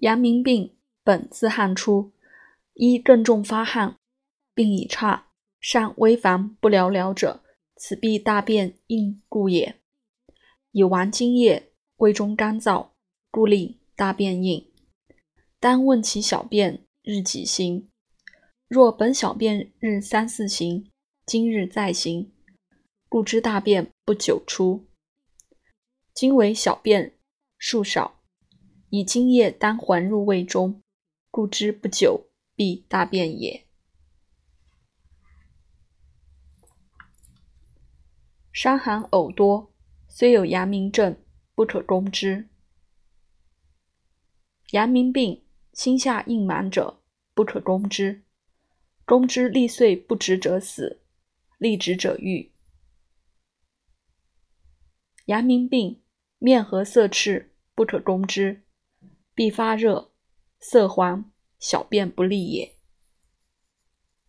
阳明病本自汗出，一更重发汗，病已差，尚微烦不了了者，此必大便硬故也。以亡津液，胃中干燥，故令大便硬。当问其小便日几行？若本小便日三四行，今日再行，故知大便不久出。今为小便数少，以津液当还入胃中，故知不久必大便也。伤寒呕多，虽有阳明症，不可攻之。阳明病，心下硬满者，不可攻之。攻之力遂不直者死，力直者愈。阳明病，面和色赤，不可攻之，必发热，色黄，小便不利也。